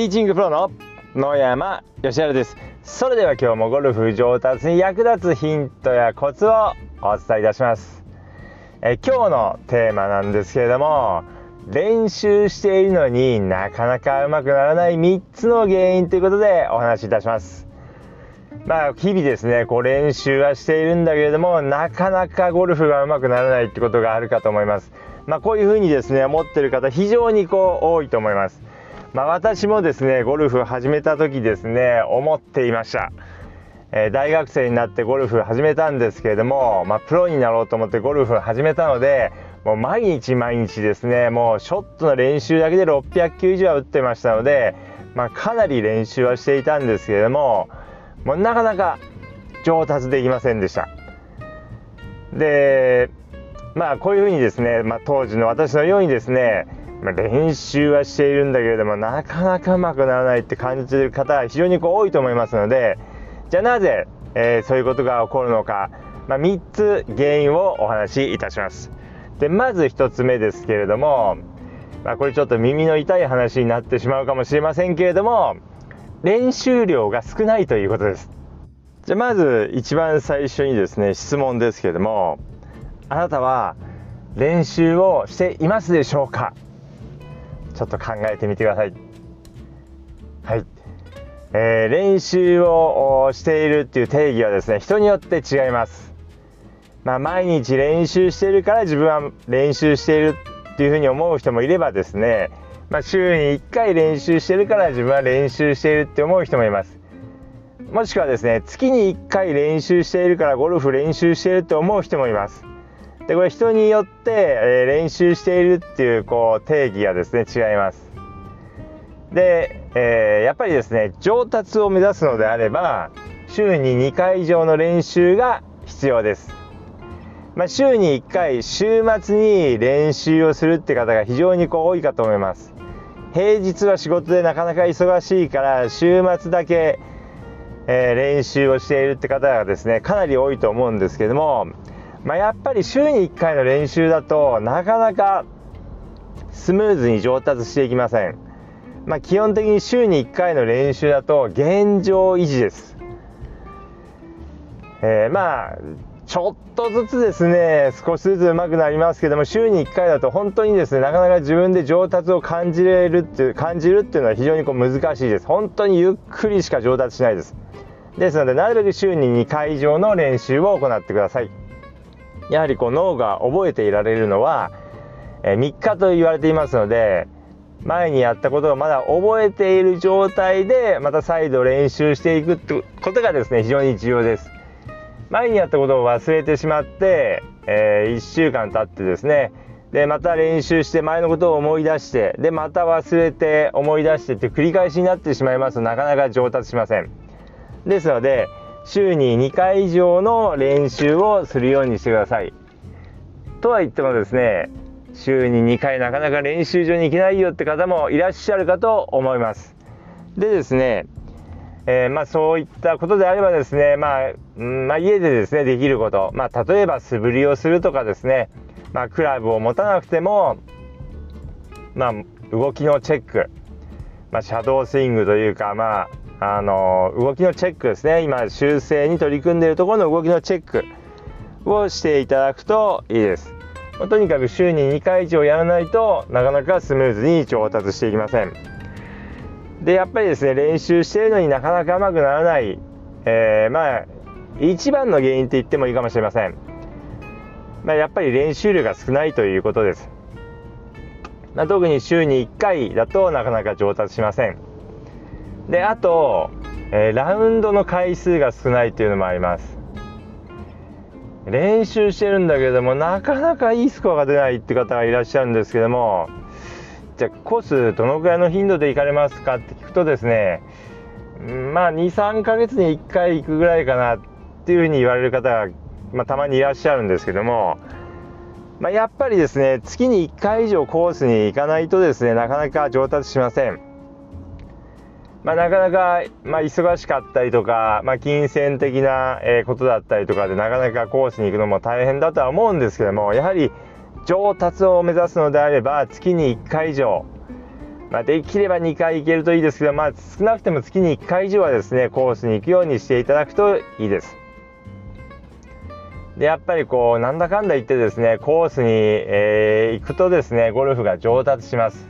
ティーチングプロの野山義晴です。それでは今日もゴルフ上達に役立つヒントやコツをお伝えいたします。え今日のテーマなんですけれども練習しているのになかなかうまくならない3つの原因ということでお話しいたします。まあ日々ですねこう練習はしているんだけれどもなかなかゴルフがうまくならないってことがあるかと思います。まあ、こういうふうにですね思ってる方非常にこう多いと思います。まあ、私もですねゴルフ始めた時ですね思っていました、えー、大学生になってゴルフ始めたんですけれども、まあ、プロになろうと思ってゴルフ始めたのでもう毎日毎日ですねもうショットの練習だけで600球以上は打ってましたので、まあ、かなり練習はしていたんですけれどももうなかなか上達できませんでした。でまあこういうふうにですね、まあ、当時の私のようにですねまあ、練習はしているんだけれどもなかなかうまくならないって感じてる方は非常にこう多いと思いますのでじゃあなぜ、えー、そういうことが起こるのか、まあ、3つ原因をお話しいたします。でまず1つ目ですけれども、まあ、これちょっと耳の痛い話になってしまうかもしれませんけれども練習量が少ないということです。じゃあまず一番最初にですね質問ですけれどもあなたは練習をしていますでしょうか？ちょっと考えてみてください。はい。えー、練習をしているっていう定義はですね、人によって違います。まあ、毎日練習しているから自分は練習しているっていうふうに思う人もいればですね、まあ、週に1回練習してるから自分は練習しているって思う人もいます。もしくはですね、月に1回練習しているからゴルフ練習しているって思う人もいます。でこれ人によって、え、練習しているっていうこう定義がですね違います。で、えー、やっぱりですね上達を目指すのであれば週に2回以上の練習が必要です、まあ、週に1回週末に練習をするって方が非常にこう多いかと思います。平日は仕事でなかなか忙しいから週末だけ、えー、練習をしているって方がですねかなり多いと思うんですけどもまあ、やっぱり週に1回の練習だとなかなかスムーズに上達していきません、まあ、基本的に週に1回の練習だと現状維持です、えー、まあちょっとずつですね少しずつ上手くなりますけども週に1回だと本当にですねなかなか自分で上達を感じれるっていう感じるっていうのは非常にこう難しいです。本当にゆっくりしか上達しないです。ですのでなるべく週に2回以上の練習を行ってください。やはりこう脳が覚えていられるのは、え3日と言われていますので前にやったことをまだ覚えている状態でまた再度練習していくってことがですね非常に重要です。前にやったことを忘れてしまって、えー、1週間経ってですねでまた練習して前のことを思い出してでまた忘れて思い出してって繰り返しになってしまいますとなかなか上達しません。ですので週に2回以上の練習をするようにしてください。とは言ってもですね週に2回なかなか練習場に行けないよって方もいらっしゃるかと思います。でですね、えー、まあ、そういったことであればですね、まあ、まあ、家でですねできること、まあ、例えば素振りをするとかですね、まあ、クラブを持たなくても、ま、動きのチェック、まあ、シャドースイングというか、まあ、あの動きのチェックですね。今修正に取り組んでいるところの動きのチェックをしていただくといいです。まとにかく週に2回以上やらないとなかなかスムーズに上達していきません。でやっぱりですね練習しているのになかなかうまくならない、えー、まあ一番の原因って言ってもいいかもしれません、まあ、やっぱり練習量が少ないということです、まあ、特に週に1回だとなかなか上達しません。であと、えー、ラウンドの回数が少ないっていうのもあります練習してるんだけどもなかなかいいスコアが出ないって方がいらっしゃるんですけどもじゃあコースどのくらいの頻度で行かれますかって聞くとですねまあ23ヶ月に1回行くぐらいかなっていうふうに言われる方が、まあ、たまにいらっしゃるんですけども、まあ、やっぱりですね月に1回以上コースに行かないとですねなかなか上達しません。まあ、なかなか、まあ、忙しかったりとか、まあ、金銭的な、えことだったりとかでなかなかコースに行くのも大変だとは思うんですけどもやはり上達を目指すのであれば月に1回以上まあ、できれば2回行けるといいですけど、まあ、少なくても月に1回以上はですねコースに行くようにしていただくといいです。でやっぱりこうなんだかんだ言ってですねコースに、えー、行くとですねゴルフが上達します。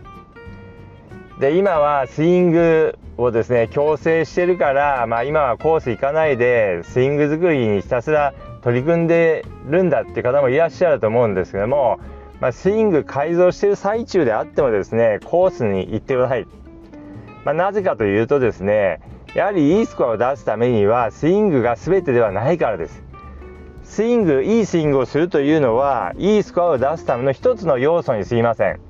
で今はスイングをですね強制してるから、まあ、今はコース行かないでスイング作りにひたすら取り組んでるんだっていう方もいらっしゃると思うんですけども、まあ、スイング改造してる最中であってもですねコースに行ってください、まあ、なぜかというとですねやはりいいスコアを出すためにはスイングが全てではないからです。スイングいいスイングをするというのはいいスコアを出すための一つの要素にすぎません。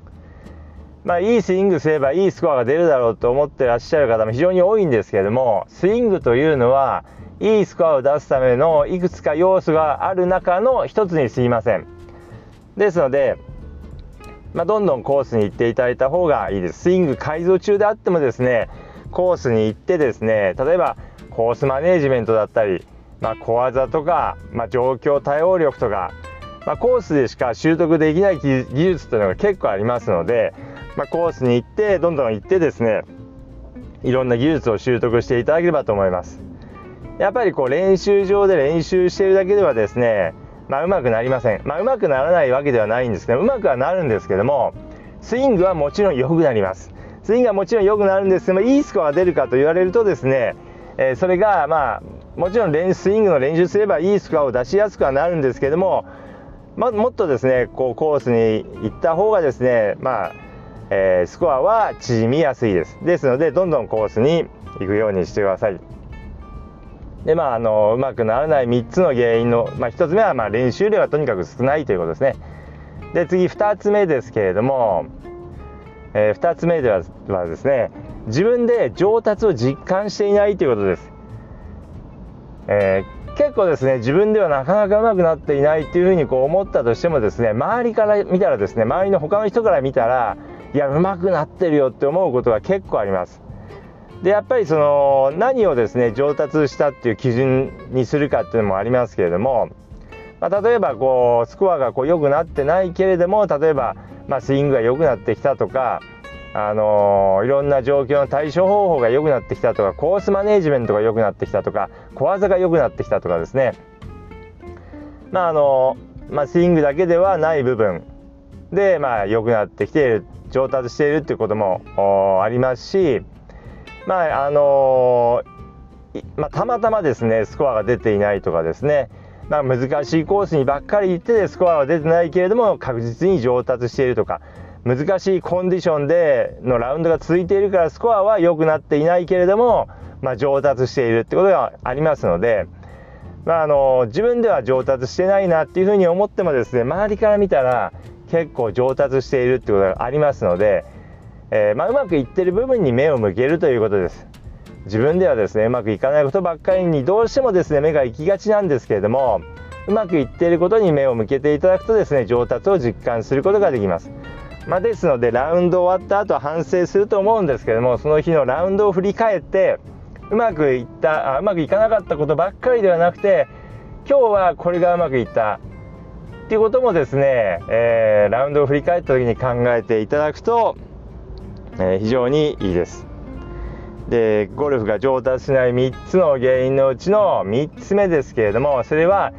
まあ、いいスイングすればいいスコアが出るだろうと思ってらっしゃる方も非常に多いんですけれどもスイングというのはいいスコアを出すためのいくつか要素がある中の一つにすぎません。ですので、まあ、どんどんコースに行っていただいた方がいいです。スイング改造中であってもですねコースに行ってですね例えばコースマネージメントだったり、まあ、小技とか、まあ、状況対応力とか、ま、コースでしか習得できない技術というのが結構ありますのでまあ、コースに行ってどんどん行ってですねいろんな技術を習得していただければと思います。やっぱりこう練習場で練習しているだけではですねまあ、うまくなりません、まあ、うまくならないわけではないんですけどうまくはなるんですけどもスイングはもちろん良くなります。スイングはもちろん良くなるんですけどもいいスコアが出るかと言われるとですね、えー、それがまあもちろん練スイングの練習すればいいスコアを出しやすくはなるんですけども、ま、もっとですねこうコースに行った方がですねまあえー、スコアは縮みやすいです。ですのでどんどんコースに行くようにしてください。でまああのうまくならない3つの原因の、まあ、1つ目はま練習量がとにかく少ないということですね。で次2つ目ですけれども、えー、2つ目でははですね自分で上達を実感していないということです、えー、結構ですね自分ではなかなかうまくなっていないっていうふうにこう思ったとしてもですね周りから見たらですね周りの他の人から見たらいや上手くなってるよって思うことが結構あります。でやっぱりその何をですね上達したっていう基準にするかっていうのもありますけれども、まあ、例えばこうスコアがこう良くなってないけれども例えば、まあ、スイングが良くなってきたとかあのー、いろんな状況の対処方法が良くなってきたとかコースマネージメントが良くなってきたとか小技が良くなってきたとかですね。まああのー、まあ、スイングだけではない部分でまあ良くなってきている。上達しているっていうこともありますし、まああの、まあ、たまたまですねスコアが出ていないとかですね、まあ、難しいコースにばっかり行ってスコアは出てないけれども確実に上達しているとか難しいコンディションでのラウンドが続いているからスコアは良くなっていないけれども、まあ、上達しているってことがありますので。まあ、あの自分では上達してないなっていうふうに思ってもですね周りから見たら結構上達しているってことがありますので、えー、まあ、うまくいってる部分に目を向けるということです。自分ではですねうまくいかないことばっかりにどうしてもですね目が行きがちなんですけれどもうまくいっていることに目を向けていただくとですね上達を実感することができます。まあ、ですのでラウンド終わった後反省すると思うんですけどもその日のラウンドを振り返ってうまくいったあうまくいかなかったことばっかりではなくて今日はこれがうまくいった。っていうこともですね、えー、ラウンドを振り返った時に考えていただくと、えー、非常にいいです。でゴルフが上達しない3つの原因のうちの3つ目ですけれどもそれは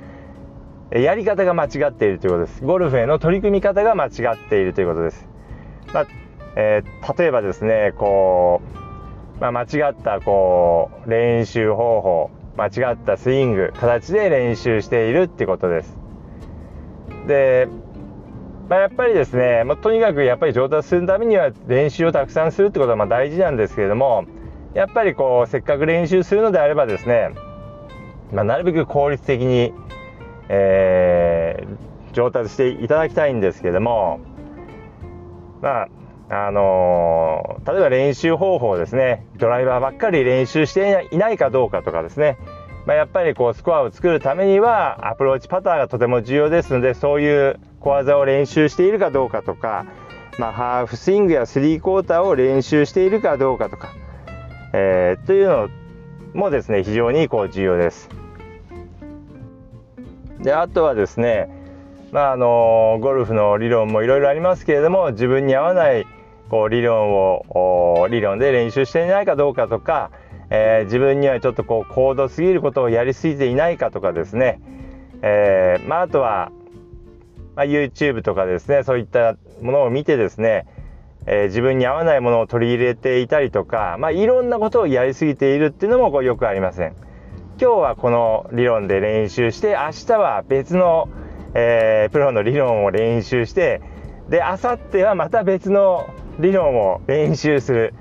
やり方が間違っているということです。ゴルフへの取り組み方が間違っているということです、まあ、えー、例えばですねこう、まあ、間違ったこう練習方法間違ったスイング形で練習しているってことです。で、まあ、やっぱりですね、まあ、とにかくやっぱり上達するためには練習をたくさんするってことはま大事なんですけれどもやっぱりこうせっかく練習するのであればですね、まあ、なるべく効率的に、えー、上達していただきたいんですけれどもまああのー、例えば練習方法ですねドライバーばっかり練習していないかどうかとかですねまあ、やっぱりこうスコアを作るためにはアプローチパターがとても重要ですのでそういう小技を練習しているかどうかとか、まあ、ハーフスイングやスリークォーターを練習しているかどうかとか、えー、というのもですね非常にこう重要です。であとはですね、まあ、あのゴルフの理論もいろいろありますけれども自分に合わないこう理論を理論で練習していないかどうかとか、えー、自分にはちょっとこう高度すぎることをやりすぎていないかとかですね、えー、まあ、あとは、まあ、YouTube とかですねそういったものを見てですね、えー、自分に合わないものを取り入れていたりとか、まあ、いろんなことをやりすぎているっていうのもこうよくありません。今日はこの理論で練習して明日は別の、えプロの理論を練習してで明後日はまた別の理論を練習する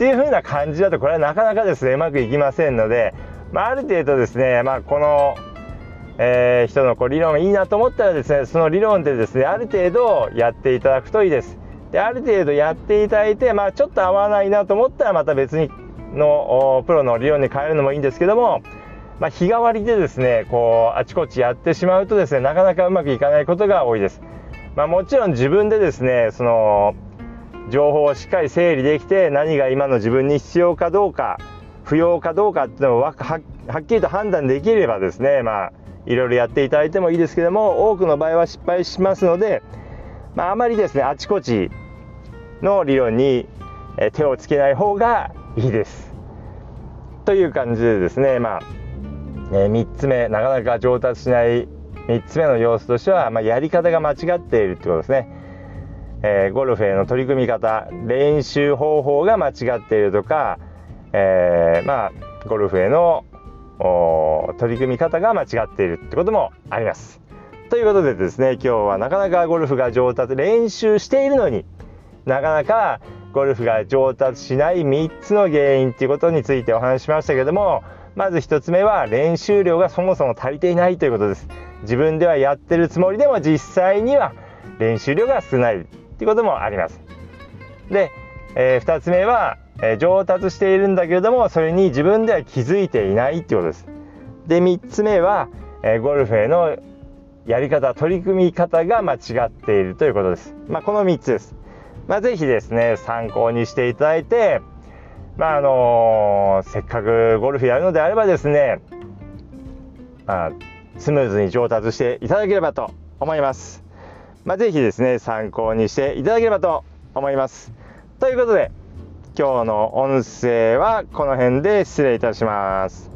っていう風な感じだとこれはなかなかですねうまくいきませんので、まあ、ある程度ですね、まあ、この、えー、人のこう理論がいいなと思ったらですねその理論でですねある程度やっていただくといいです。である程度やっていただいて、まあ、ちょっと合わないなと思ったらまた別にのプロの理論に変えるのもいいんですけども、まあ、日替わりでですねこうあちこちやってしまうとですねなかなかうまくいかないことが多いです。まあ、もちろん自分でですねその情報をしっかり整理できて何が今の自分に必要かどうか不要かどうかっていうのをはっきりと判断できればですねまあいろいろやっていただいてもいいですけども多くの場合は失敗しますので、まあ、あまりですねあちこちの理論に手をつけない方がいいです。という感じでですねまあ、え3つ目なかなか上達しない3つ目の要素としては、まあ、やり方が間違っているってことですね。えー、ゴルフへの取り組み方練習方法が間違っているとか、えー、まあゴルフへの取り組み方が間違っているってこともあります。ということでですね今日はなかなかゴルフが上達練習しているのになかなかゴルフが上達しない3つの原因っていうことについてお話ししましたけどもまず1つ目は練習量がそもそも足りていないということです。自分ではやってるつもりでも実際には練習量が少ないっていうこともあります。で、えー、2つ目は、えー、上達しているんだけれどもそれに自分では気づいていないっていうことです。で3つ目は、えー、ゴルフへのやり方取り組み方が間違っているということです。まあ、この3つです。まあ、ぜひですね参考にしていただいて、まああのせっかくゴルフやるのであればですね、まあ、スムーズに上達していただければと思います。まあ、ぜひですね参考にしていただければと思います。ということで今日の音声はこの辺で失礼いたします。